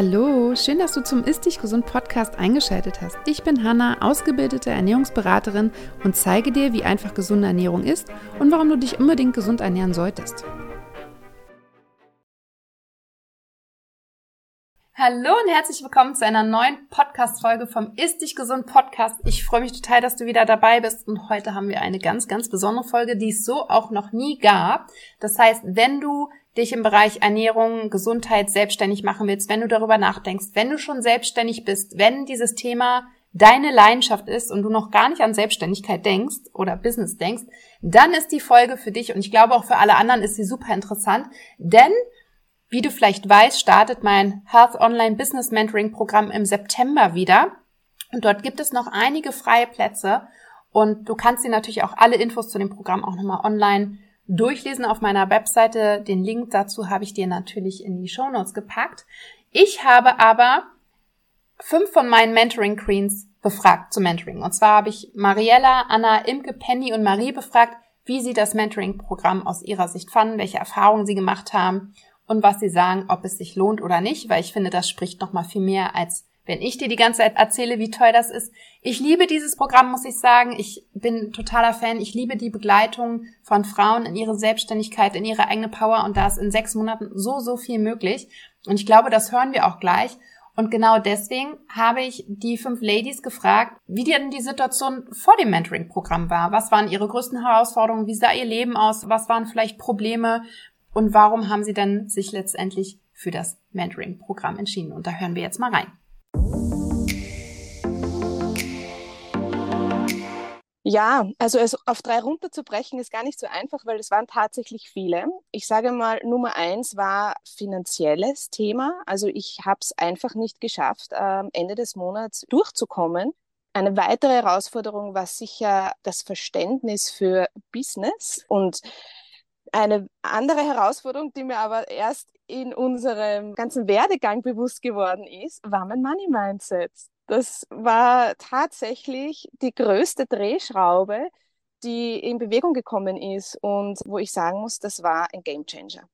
Hallo, schön, dass du zum Ist Dich Gesund Podcast eingeschaltet hast. Ich bin Hanna, ausgebildete Ernährungsberaterin und zeige dir, wie einfach gesunde Ernährung ist und warum du dich unbedingt gesund ernähren solltest. Hallo und herzlich willkommen zu einer neuen Podcast-Folge vom Ist Dich Gesund Podcast. Ich freue mich total, dass du wieder dabei bist und heute haben wir eine ganz, ganz besondere Folge, die es so auch noch nie gab. Das heißt, wenn du dich im Bereich Ernährung, Gesundheit selbstständig machen willst, wenn du darüber nachdenkst, wenn du schon selbstständig bist, wenn dieses Thema deine Leidenschaft ist und du noch gar nicht an Selbstständigkeit denkst oder Business denkst, dann ist die Folge für dich und ich glaube auch für alle anderen ist sie super interessant, denn wie du vielleicht weißt, startet mein Health Online Business Mentoring Programm im September wieder. Und dort gibt es noch einige freie Plätze. Und du kannst dir natürlich auch alle Infos zu dem Programm auch nochmal online durchlesen auf meiner Webseite. Den Link dazu habe ich dir natürlich in die Show Notes gepackt. Ich habe aber fünf von meinen Mentoring Queens befragt zum Mentoring. Und zwar habe ich Mariella, Anna, Imke, Penny und Marie befragt, wie sie das Mentoring-Programm aus ihrer Sicht fanden, welche Erfahrungen sie gemacht haben und was sie sagen, ob es sich lohnt oder nicht, weil ich finde, das spricht noch mal viel mehr als wenn ich dir die ganze Zeit erzähle, wie toll das ist. Ich liebe dieses Programm, muss ich sagen. Ich bin totaler Fan. Ich liebe die Begleitung von Frauen in ihre Selbstständigkeit, in ihre eigene Power und da ist in sechs Monaten so, so viel möglich. Und ich glaube, das hören wir auch gleich. Und genau deswegen habe ich die fünf Ladies gefragt, wie denn die Situation vor dem Mentoring-Programm war. Was waren ihre größten Herausforderungen? Wie sah ihr Leben aus? Was waren vielleicht Probleme? und warum haben Sie dann sich letztendlich für das Mentoring-Programm entschieden? Und da hören wir jetzt mal rein. Ja, also es auf drei runterzubrechen ist gar nicht so einfach, weil es waren tatsächlich viele. Ich sage mal, Nummer eins war finanzielles Thema. Also ich habe es einfach nicht geschafft, am Ende des Monats durchzukommen. Eine weitere Herausforderung war sicher das Verständnis für Business und eine andere Herausforderung, die mir aber erst in unserem ganzen Werdegang bewusst geworden ist, war mein Money Mindset. Das war tatsächlich die größte Drehschraube, die in Bewegung gekommen ist und wo ich sagen muss, das war ein Game Changer.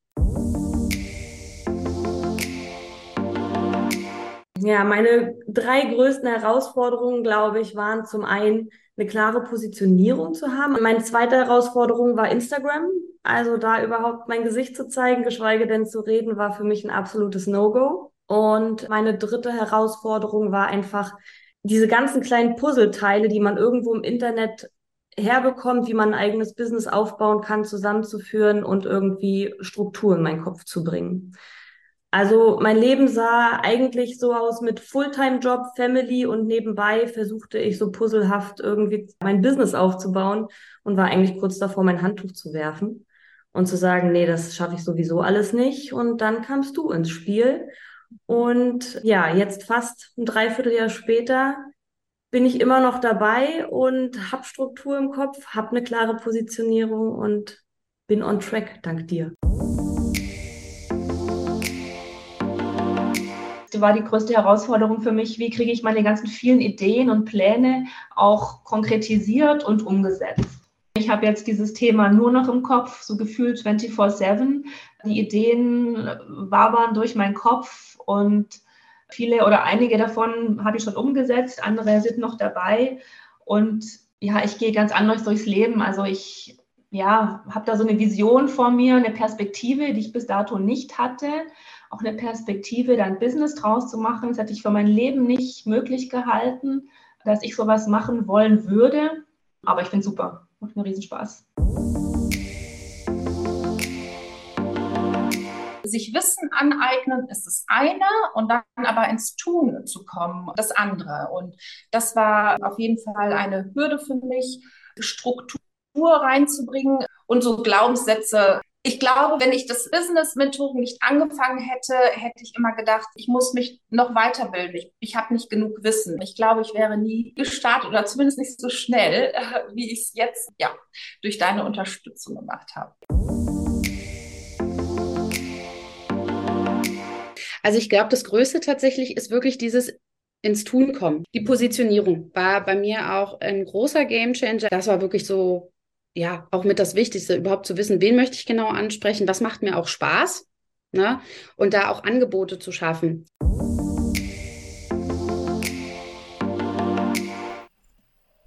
Ja, meine drei größten Herausforderungen, glaube ich, waren zum einen eine klare Positionierung zu haben. Meine zweite Herausforderung war Instagram. Also da überhaupt mein Gesicht zu zeigen, geschweige denn zu reden, war für mich ein absolutes No-Go. Und meine dritte Herausforderung war einfach diese ganzen kleinen Puzzleteile, die man irgendwo im Internet herbekommt, wie man ein eigenes Business aufbauen kann, zusammenzuführen und irgendwie Struktur in meinen Kopf zu bringen. Also mein Leben sah eigentlich so aus mit Fulltime-Job, Family und nebenbei versuchte ich so puzzelhaft irgendwie mein Business aufzubauen und war eigentlich kurz davor, mein Handtuch zu werfen und zu sagen, nee, das schaffe ich sowieso alles nicht. Und dann kamst du ins Spiel. Und ja, jetzt fast ein Dreivierteljahr später bin ich immer noch dabei und habe Struktur im Kopf, habe eine klare Positionierung und bin on track, dank dir. war die größte Herausforderung für mich, wie kriege ich meine ganzen vielen Ideen und Pläne auch konkretisiert und umgesetzt. Ich habe jetzt dieses Thema nur noch im Kopf, so gefühlt 24-7. Die Ideen wabern durch meinen Kopf und viele oder einige davon habe ich schon umgesetzt, andere sind noch dabei. Und ja, ich gehe ganz anders durchs Leben. Also ich ja, habe da so eine Vision vor mir, eine Perspektive, die ich bis dato nicht hatte auch eine Perspektive, da ein Business draus zu machen. Das hätte ich für mein Leben nicht möglich gehalten, dass ich sowas machen wollen würde. Aber ich finde super. Macht mir riesen Spaß. Sich Wissen aneignen ist das eine und dann aber ins Tun zu kommen, das andere. Und das war auf jeden Fall eine Hürde für mich, Struktur reinzubringen und so Glaubenssätze ich glaube, wenn ich das Business Mentoring nicht angefangen hätte, hätte ich immer gedacht, ich muss mich noch weiterbilden. Ich, ich habe nicht genug Wissen. Ich glaube, ich wäre nie gestartet oder zumindest nicht so schnell, wie ich es jetzt ja durch deine Unterstützung gemacht habe. Also ich glaube, das Größte tatsächlich ist wirklich dieses ins Tun kommen. Die Positionierung war bei mir auch ein großer Gamechanger. Das war wirklich so ja, auch mit das Wichtigste, überhaupt zu wissen, wen möchte ich genau ansprechen, was macht mir auch Spaß. Ne? Und da auch Angebote zu schaffen.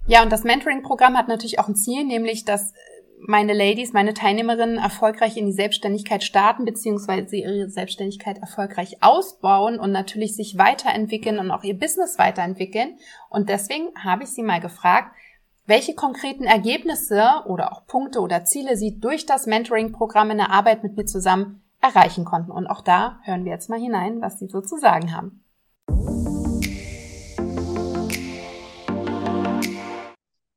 Ja, und das Mentoring-Programm hat natürlich auch ein Ziel, nämlich dass meine Ladies, meine Teilnehmerinnen erfolgreich in die Selbstständigkeit starten, beziehungsweise ihre Selbstständigkeit erfolgreich ausbauen und natürlich sich weiterentwickeln und auch ihr Business weiterentwickeln. Und deswegen habe ich sie mal gefragt, welche konkreten Ergebnisse oder auch Punkte oder Ziele sie durch das Mentoring-Programm in der Arbeit mit mir zusammen erreichen konnten. Und auch da hören wir jetzt mal hinein, was sie so zu sagen haben.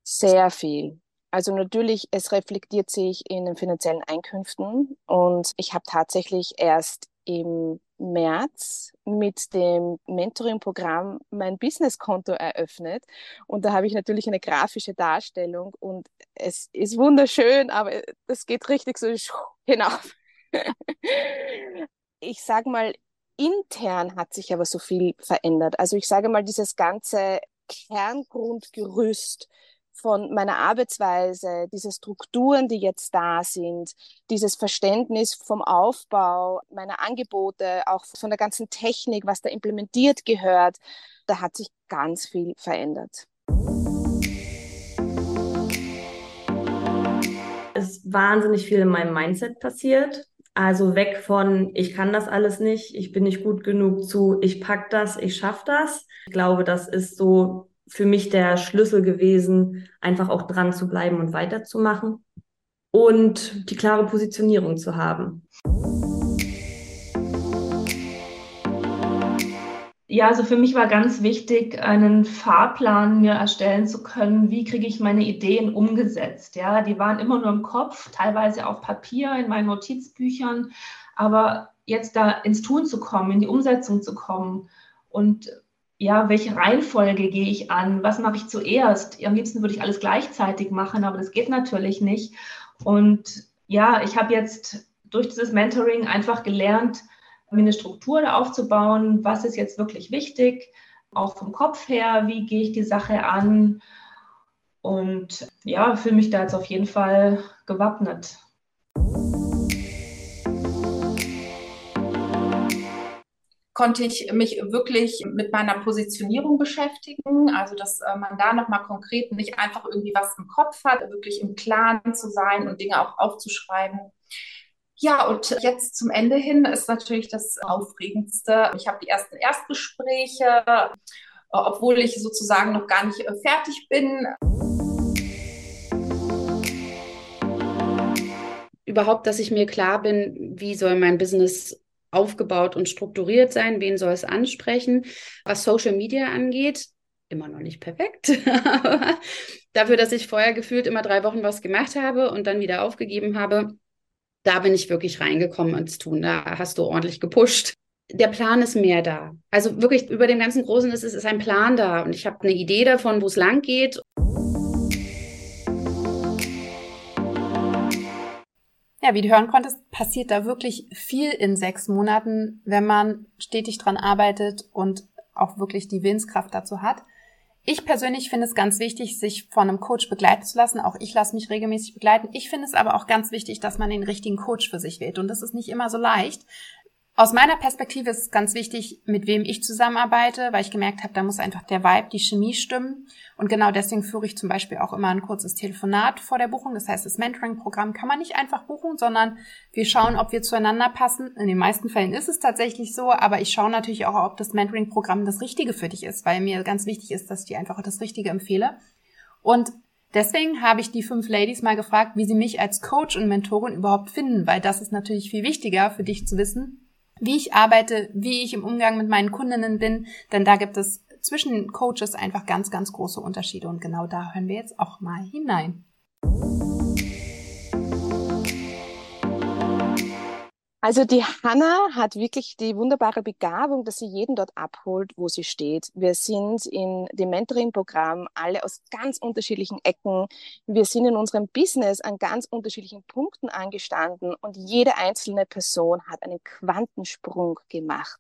Sehr viel. Also natürlich, es reflektiert sich in den finanziellen Einkünften und ich habe tatsächlich erst im März mit dem Mentoring-Programm mein Businesskonto eröffnet und da habe ich natürlich eine grafische Darstellung und es ist wunderschön, aber es geht richtig so hinauf. ich sage mal, intern hat sich aber so viel verändert. Also ich sage mal, dieses ganze Kerngrundgerüst von meiner Arbeitsweise, diese Strukturen, die jetzt da sind, dieses Verständnis vom Aufbau meiner Angebote, auch von der ganzen Technik, was da implementiert gehört, da hat sich ganz viel verändert. Es ist wahnsinnig viel in meinem Mindset passiert. Also weg von, ich kann das alles nicht, ich bin nicht gut genug zu, ich pack das, ich schaff das. Ich glaube, das ist so für mich der Schlüssel gewesen, einfach auch dran zu bleiben und weiterzumachen und die klare Positionierung zu haben. Ja, also für mich war ganz wichtig, einen Fahrplan mir erstellen zu können. Wie kriege ich meine Ideen umgesetzt? Ja, die waren immer nur im Kopf, teilweise auf Papier, in meinen Notizbüchern. Aber jetzt da ins Tun zu kommen, in die Umsetzung zu kommen und ja, welche Reihenfolge gehe ich an? Was mache ich zuerst? Am liebsten würde ich alles gleichzeitig machen, aber das geht natürlich nicht. Und ja, ich habe jetzt durch dieses Mentoring einfach gelernt, mir eine Struktur aufzubauen. Was ist jetzt wirklich wichtig? Auch vom Kopf her, wie gehe ich die Sache an? Und ja, fühle mich da jetzt auf jeden Fall gewappnet. Konnte ich mich wirklich mit meiner Positionierung beschäftigen, also dass äh, man da nochmal konkret nicht einfach irgendwie was im Kopf hat, wirklich im Klaren zu sein und Dinge auch aufzuschreiben. Ja, und jetzt zum Ende hin ist natürlich das Aufregendste. Ich habe die ersten Erstgespräche, obwohl ich sozusagen noch gar nicht äh, fertig bin. Überhaupt, dass ich mir klar bin, wie soll mein Business aufgebaut und strukturiert sein, wen soll es ansprechen. Was Social Media angeht, immer noch nicht perfekt. dafür, dass ich vorher gefühlt immer drei Wochen was gemacht habe und dann wieder aufgegeben habe, da bin ich wirklich reingekommen ins Tun. Da hast du ordentlich gepusht. Der Plan ist mehr da. Also wirklich über dem ganzen Großen ist es ist ein Plan da und ich habe eine Idee davon, wo es lang geht. Ja, wie du hören konntest, passiert da wirklich viel in sechs Monaten, wenn man stetig dran arbeitet und auch wirklich die Willenskraft dazu hat. Ich persönlich finde es ganz wichtig, sich von einem Coach begleiten zu lassen. Auch ich lasse mich regelmäßig begleiten. Ich finde es aber auch ganz wichtig, dass man den richtigen Coach für sich wählt. Und das ist nicht immer so leicht. Aus meiner Perspektive ist es ganz wichtig, mit wem ich zusammenarbeite, weil ich gemerkt habe, da muss einfach der Vibe, die Chemie stimmen. Und genau deswegen führe ich zum Beispiel auch immer ein kurzes Telefonat vor der Buchung. Das heißt, das Mentoring-Programm kann man nicht einfach buchen, sondern wir schauen, ob wir zueinander passen. In den meisten Fällen ist es tatsächlich so, aber ich schaue natürlich auch, ob das Mentoring-Programm das Richtige für dich ist, weil mir ganz wichtig ist, dass ich dir einfach das Richtige empfehle. Und Deswegen habe ich die fünf Ladies mal gefragt, wie sie mich als Coach und Mentorin überhaupt finden, weil das ist natürlich viel wichtiger für dich zu wissen, wie ich arbeite, wie ich im Umgang mit meinen Kundinnen bin, denn da gibt es zwischen Coaches einfach ganz, ganz große Unterschiede und genau da hören wir jetzt auch mal hinein. Also die Hanna hat wirklich die wunderbare Begabung, dass sie jeden dort abholt, wo sie steht. Wir sind in dem Mentoring-Programm alle aus ganz unterschiedlichen Ecken. Wir sind in unserem Business an ganz unterschiedlichen Punkten angestanden und jede einzelne Person hat einen Quantensprung gemacht.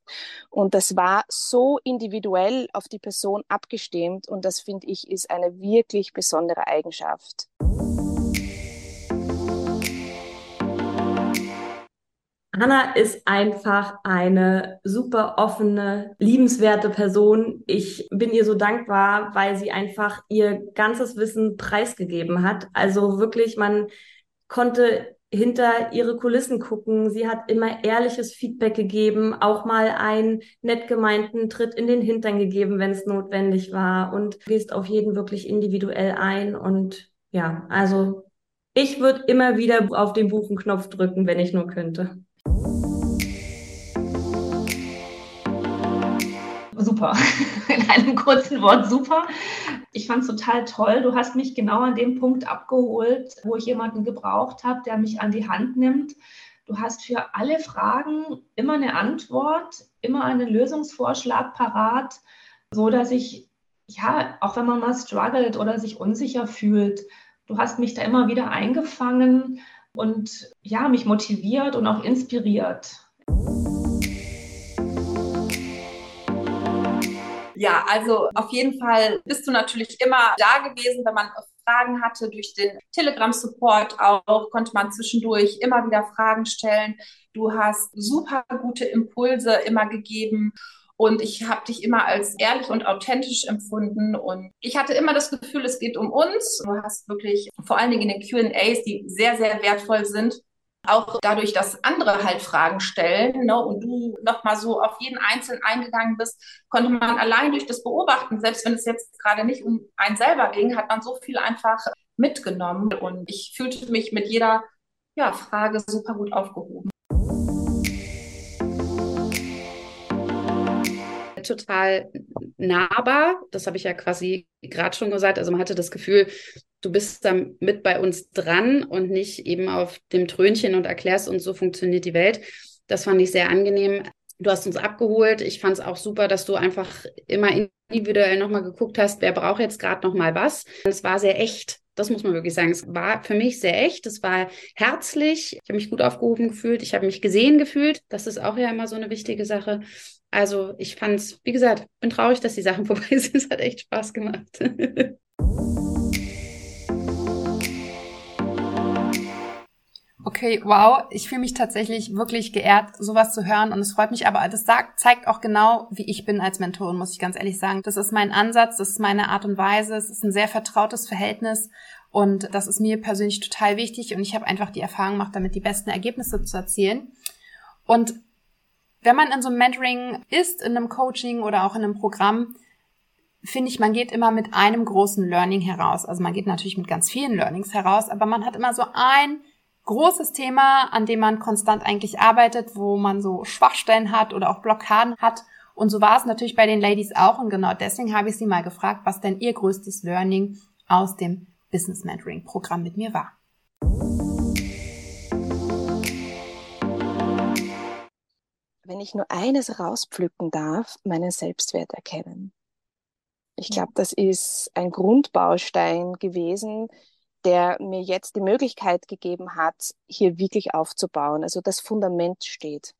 Und das war so individuell auf die Person abgestimmt und das finde ich ist eine wirklich besondere Eigenschaft. Hanna ist einfach eine super offene, liebenswerte Person. Ich bin ihr so dankbar, weil sie einfach ihr ganzes Wissen preisgegeben hat. Also wirklich, man konnte hinter ihre Kulissen gucken. Sie hat immer ehrliches Feedback gegeben, auch mal einen nett gemeinten Tritt in den Hintern gegeben, wenn es notwendig war und gehst auf jeden wirklich individuell ein. Und ja, also ich würde immer wieder auf den Buchenknopf drücken, wenn ich nur könnte. Super. In einem kurzen Wort super. Ich fand es total toll. Du hast mich genau an dem Punkt abgeholt, wo ich jemanden gebraucht habe, der mich an die Hand nimmt. Du hast für alle Fragen immer eine Antwort, immer einen Lösungsvorschlag parat, so dass ich, ja, auch wenn man mal struggelt oder sich unsicher fühlt, du hast mich da immer wieder eingefangen und ja, mich motiviert und auch inspiriert. Ja, also auf jeden Fall bist du natürlich immer da gewesen, wenn man Fragen hatte. Durch den Telegram-Support auch konnte man zwischendurch immer wieder Fragen stellen. Du hast super gute Impulse immer gegeben. Und ich habe dich immer als ehrlich und authentisch empfunden. Und ich hatte immer das Gefühl, es geht um uns. Du hast wirklich vor allen Dingen in den QAs, die sehr, sehr wertvoll sind, auch dadurch, dass andere halt Fragen stellen ne, und du nochmal so auf jeden Einzelnen eingegangen bist, konnte man allein durch das Beobachten, selbst wenn es jetzt gerade nicht um einen selber ging, hat man so viel einfach mitgenommen und ich fühlte mich mit jeder ja, Frage super gut aufgehoben. total nahbar. Das habe ich ja quasi gerade schon gesagt. Also man hatte das Gefühl, du bist da mit bei uns dran und nicht eben auf dem Trönchen und erklärst uns, so funktioniert die Welt. Das fand ich sehr angenehm. Du hast uns abgeholt. Ich fand es auch super, dass du einfach immer individuell nochmal geguckt hast, wer braucht jetzt gerade nochmal was. Es war sehr echt. Das muss man wirklich sagen. Es war für mich sehr echt. Es war herzlich. Ich habe mich gut aufgehoben gefühlt. Ich habe mich gesehen gefühlt. Das ist auch ja immer so eine wichtige Sache. Also ich fand es, wie gesagt, bin traurig, dass die Sachen vorbei sind. Es hat echt Spaß gemacht. Okay, wow. Ich fühle mich tatsächlich wirklich geehrt, sowas zu hören. Und es freut mich aber, das sagt, zeigt auch genau, wie ich bin als Mentorin, muss ich ganz ehrlich sagen. Das ist mein Ansatz, das ist meine Art und Weise. Es ist ein sehr vertrautes Verhältnis. Und das ist mir persönlich total wichtig. Und ich habe einfach die Erfahrung gemacht, damit die besten Ergebnisse zu erzielen. Und wenn man in so einem Mentoring ist, in einem Coaching oder auch in einem Programm, finde ich, man geht immer mit einem großen Learning heraus. Also man geht natürlich mit ganz vielen Learnings heraus, aber man hat immer so ein großes Thema, an dem man konstant eigentlich arbeitet, wo man so Schwachstellen hat oder auch Blockaden hat. Und so war es natürlich bei den Ladies auch. Und genau deswegen habe ich sie mal gefragt, was denn ihr größtes Learning aus dem Business Mentoring Programm mit mir war. Wenn ich nur eines rauspflücken darf, meinen Selbstwert erkennen. Ich glaube, das ist ein Grundbaustein gewesen, der mir jetzt die Möglichkeit gegeben hat, hier wirklich aufzubauen. Also das Fundament steht.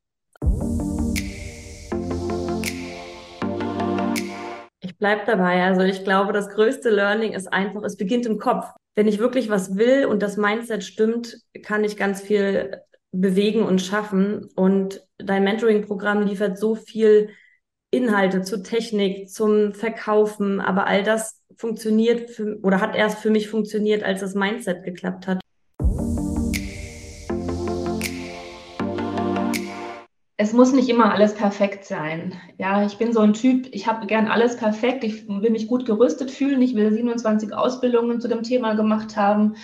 Ich bleibe dabei. Also ich glaube, das größte Learning ist einfach, es beginnt im Kopf. Wenn ich wirklich was will und das Mindset stimmt, kann ich ganz viel bewegen und schaffen. Und dein Mentoring-Programm liefert so viel Inhalte zur Technik, zum Verkaufen, aber all das funktioniert für, oder hat erst für mich funktioniert, als das Mindset geklappt hat. Es muss nicht immer alles perfekt sein. Ja, ich bin so ein Typ, ich habe gern alles perfekt. Ich will mich gut gerüstet fühlen. Ich will 27 Ausbildungen zu dem Thema gemacht haben.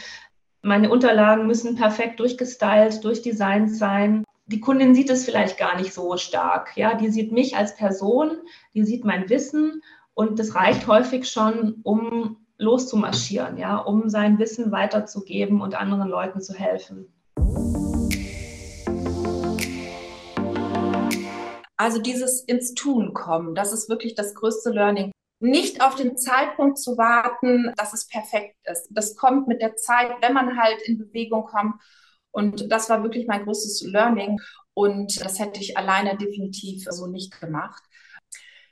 Meine Unterlagen müssen perfekt durchgestylt, durchdesignt sein die Kundin sieht es vielleicht gar nicht so stark. Ja, die sieht mich als Person, die sieht mein Wissen und das reicht häufig schon, um loszumarschieren, ja, um sein Wissen weiterzugeben und anderen Leuten zu helfen. Also dieses ins Tun kommen, das ist wirklich das größte Learning. Nicht auf den Zeitpunkt zu warten, dass es perfekt ist. Das kommt mit der Zeit, wenn man halt in Bewegung kommt und das war wirklich mein größtes Learning. Und das hätte ich alleine definitiv so nicht gemacht.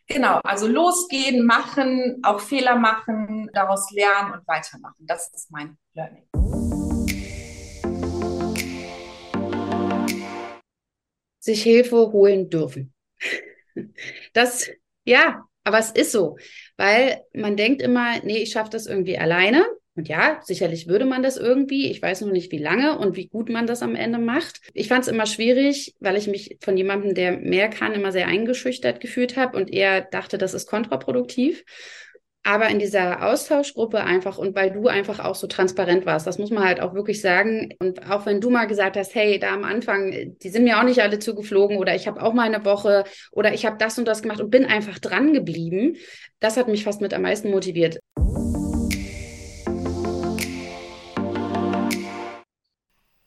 Genau, also losgehen, machen, auch Fehler machen, daraus lernen und weitermachen. Das ist mein Learning. sich Hilfe holen dürfen. Das, ja, aber es ist so, weil man denkt immer, nee, ich schaffe das irgendwie alleine. Und ja, sicherlich würde man das irgendwie. Ich weiß noch nicht, wie lange und wie gut man das am Ende macht. Ich fand es immer schwierig, weil ich mich von jemandem, der mehr kann, immer sehr eingeschüchtert gefühlt habe und eher dachte, das ist kontraproduktiv. Aber in dieser Austauschgruppe einfach und weil du einfach auch so transparent warst, das muss man halt auch wirklich sagen. Und auch wenn du mal gesagt hast, hey, da am Anfang, die sind mir auch nicht alle zugeflogen oder ich habe auch mal eine Woche oder ich habe das und das gemacht und bin einfach dran geblieben, das hat mich fast mit am meisten motiviert.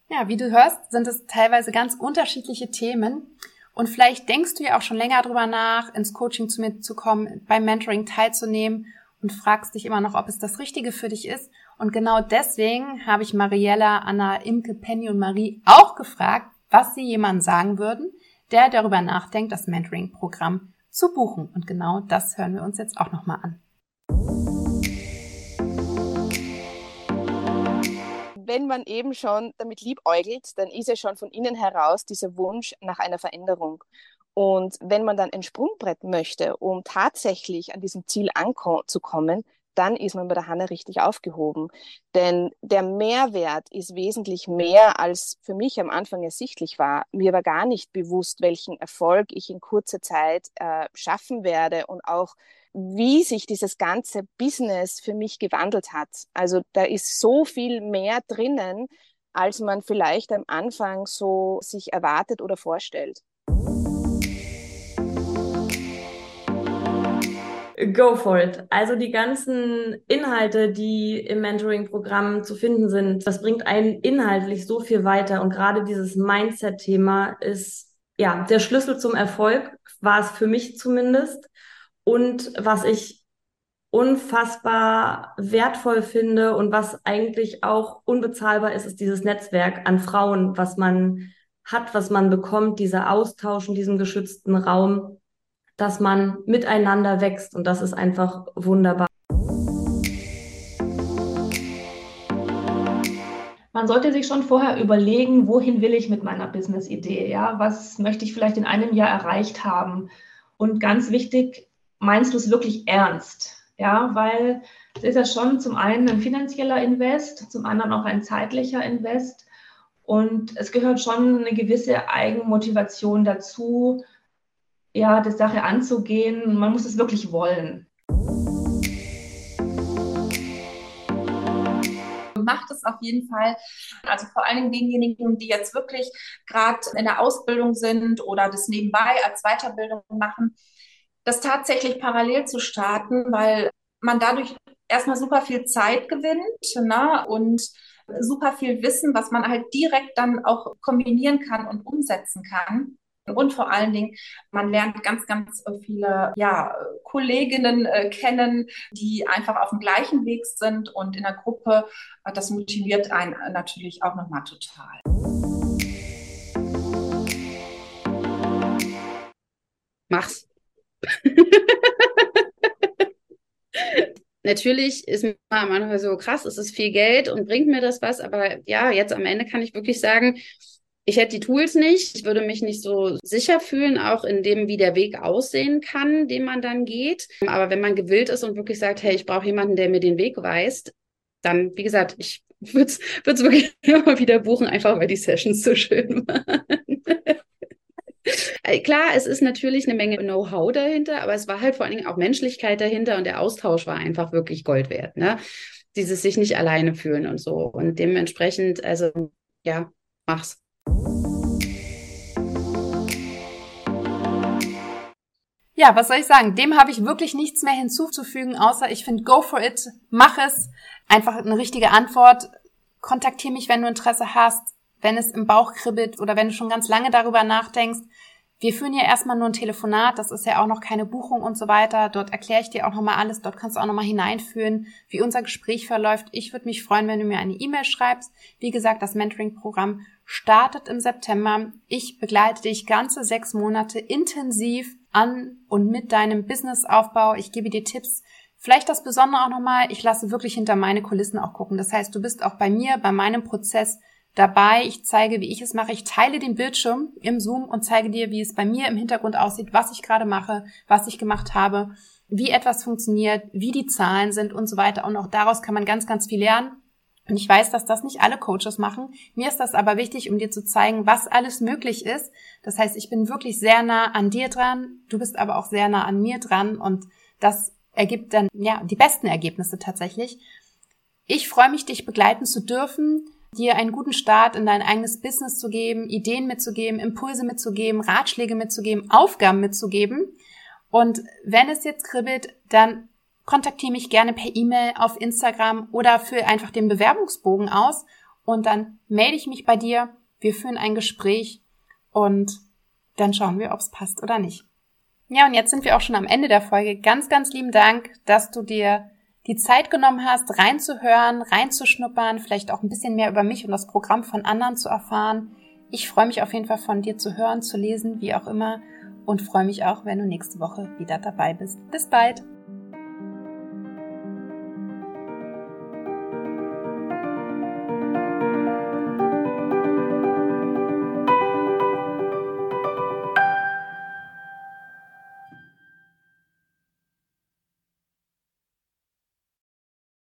Ja, wie du hörst, sind es teilweise ganz unterschiedliche Themen. Und vielleicht denkst du ja auch schon länger drüber nach, ins Coaching zu mir zu kommen, beim Mentoring teilzunehmen und fragst dich immer noch, ob es das Richtige für dich ist. Und genau deswegen habe ich Mariella, Anna, Imke, Penny und Marie auch gefragt, was sie jemandem sagen würden, der darüber nachdenkt, das Mentoring-Programm zu buchen. Und genau das hören wir uns jetzt auch nochmal an. Wenn man eben schon damit liebäugelt, dann ist ja schon von innen heraus dieser Wunsch nach einer Veränderung. Und wenn man dann ein Sprungbrett möchte, um tatsächlich an diesem Ziel anzukommen, dann ist man bei der Hanna richtig aufgehoben. Denn der Mehrwert ist wesentlich mehr, als für mich am Anfang ersichtlich war. Mir war gar nicht bewusst, welchen Erfolg ich in kurzer Zeit äh, schaffen werde und auch wie sich dieses ganze Business für mich gewandelt hat. Also da ist so viel mehr drinnen, als man vielleicht am Anfang so sich erwartet oder vorstellt. Go for it. Also die ganzen Inhalte, die im Mentoring-Programm zu finden sind, das bringt einen inhaltlich so viel weiter. Und gerade dieses Mindset-Thema ist ja der Schlüssel zum Erfolg, war es für mich zumindest. Und was ich unfassbar wertvoll finde und was eigentlich auch unbezahlbar ist, ist dieses Netzwerk an Frauen, was man hat, was man bekommt, dieser Austausch in diesem geschützten Raum dass man miteinander wächst und das ist einfach wunderbar. Man sollte sich schon vorher überlegen, wohin will ich mit meiner Business-Idee? Ja, was möchte ich vielleicht in einem Jahr erreicht haben? Und ganz wichtig, meinst du es wirklich ernst? Ja, weil es ist ja schon zum einen ein finanzieller Invest, zum anderen auch ein zeitlicher Invest. Und es gehört schon eine gewisse Eigenmotivation dazu, ja, die Sache anzugehen. Man muss es wirklich wollen. Macht es auf jeden Fall. Also vor Dingen denjenigen, die jetzt wirklich gerade in der Ausbildung sind oder das nebenbei als Weiterbildung machen, das tatsächlich parallel zu starten, weil man dadurch erstmal super viel Zeit gewinnt ne? und super viel Wissen, was man halt direkt dann auch kombinieren kann und umsetzen kann. Und vor allen Dingen, man lernt ganz, ganz viele ja, Kolleginnen äh, kennen, die einfach auf dem gleichen Weg sind und in der Gruppe, das motiviert einen natürlich auch nochmal total. Mach's. Natürlich ist mir manchmal so krass, es ist viel Geld und bringt mir das was, aber ja, jetzt am Ende kann ich wirklich sagen, ich hätte die Tools nicht. Ich würde mich nicht so sicher fühlen, auch in dem, wie der Weg aussehen kann, den man dann geht. Aber wenn man gewillt ist und wirklich sagt, hey, ich brauche jemanden, der mir den Weg weist, dann, wie gesagt, ich würde es wirklich immer wieder buchen, einfach weil die Sessions so schön waren. Äh, klar, es ist natürlich eine Menge Know-how dahinter, aber es war halt vor allen Dingen auch Menschlichkeit dahinter und der Austausch war einfach wirklich Gold wert. Ne? Dieses sich nicht alleine fühlen und so. Und dementsprechend, also ja, mach's. Ja, was soll ich sagen? Dem habe ich wirklich nichts mehr hinzuzufügen, außer ich finde, go for it, mach es. Einfach eine richtige Antwort. Kontaktiere mich, wenn du Interesse hast, wenn es im Bauch kribbelt oder wenn du schon ganz lange darüber nachdenkst. Wir führen ja erstmal nur ein Telefonat, das ist ja auch noch keine Buchung und so weiter. Dort erkläre ich dir auch nochmal alles, dort kannst du auch nochmal hineinführen, wie unser Gespräch verläuft. Ich würde mich freuen, wenn du mir eine E-Mail schreibst. Wie gesagt, das Mentoring-Programm startet im September. Ich begleite dich ganze sechs Monate intensiv an und mit deinem Businessaufbau. Ich gebe dir Tipps. Vielleicht das Besondere auch nochmal, ich lasse wirklich hinter meine Kulissen auch gucken. Das heißt, du bist auch bei mir, bei meinem Prozess dabei. Ich zeige, wie ich es mache. Ich teile den Bildschirm im Zoom und zeige dir, wie es bei mir im Hintergrund aussieht, was ich gerade mache, was ich gemacht habe, wie etwas funktioniert, wie die Zahlen sind und so weiter. Und auch daraus kann man ganz, ganz viel lernen. Und ich weiß, dass das nicht alle Coaches machen. Mir ist das aber wichtig, um dir zu zeigen, was alles möglich ist. Das heißt, ich bin wirklich sehr nah an dir dran. Du bist aber auch sehr nah an mir dran. Und das ergibt dann, ja, die besten Ergebnisse tatsächlich. Ich freue mich, dich begleiten zu dürfen, dir einen guten Start in dein eigenes Business zu geben, Ideen mitzugeben, Impulse mitzugeben, Ratschläge mitzugeben, Aufgaben mitzugeben. Und wenn es jetzt kribbelt, dann kontaktiere mich gerne per E-Mail auf Instagram oder fülle einfach den Bewerbungsbogen aus und dann melde ich mich bei dir. Wir führen ein Gespräch und dann schauen wir, ob es passt oder nicht. Ja, und jetzt sind wir auch schon am Ende der Folge. Ganz, ganz lieben Dank, dass du dir die Zeit genommen hast, reinzuhören, reinzuschnuppern, vielleicht auch ein bisschen mehr über mich und das Programm von anderen zu erfahren. Ich freue mich auf jeden Fall von dir zu hören, zu lesen, wie auch immer und freue mich auch, wenn du nächste Woche wieder dabei bist. Bis bald!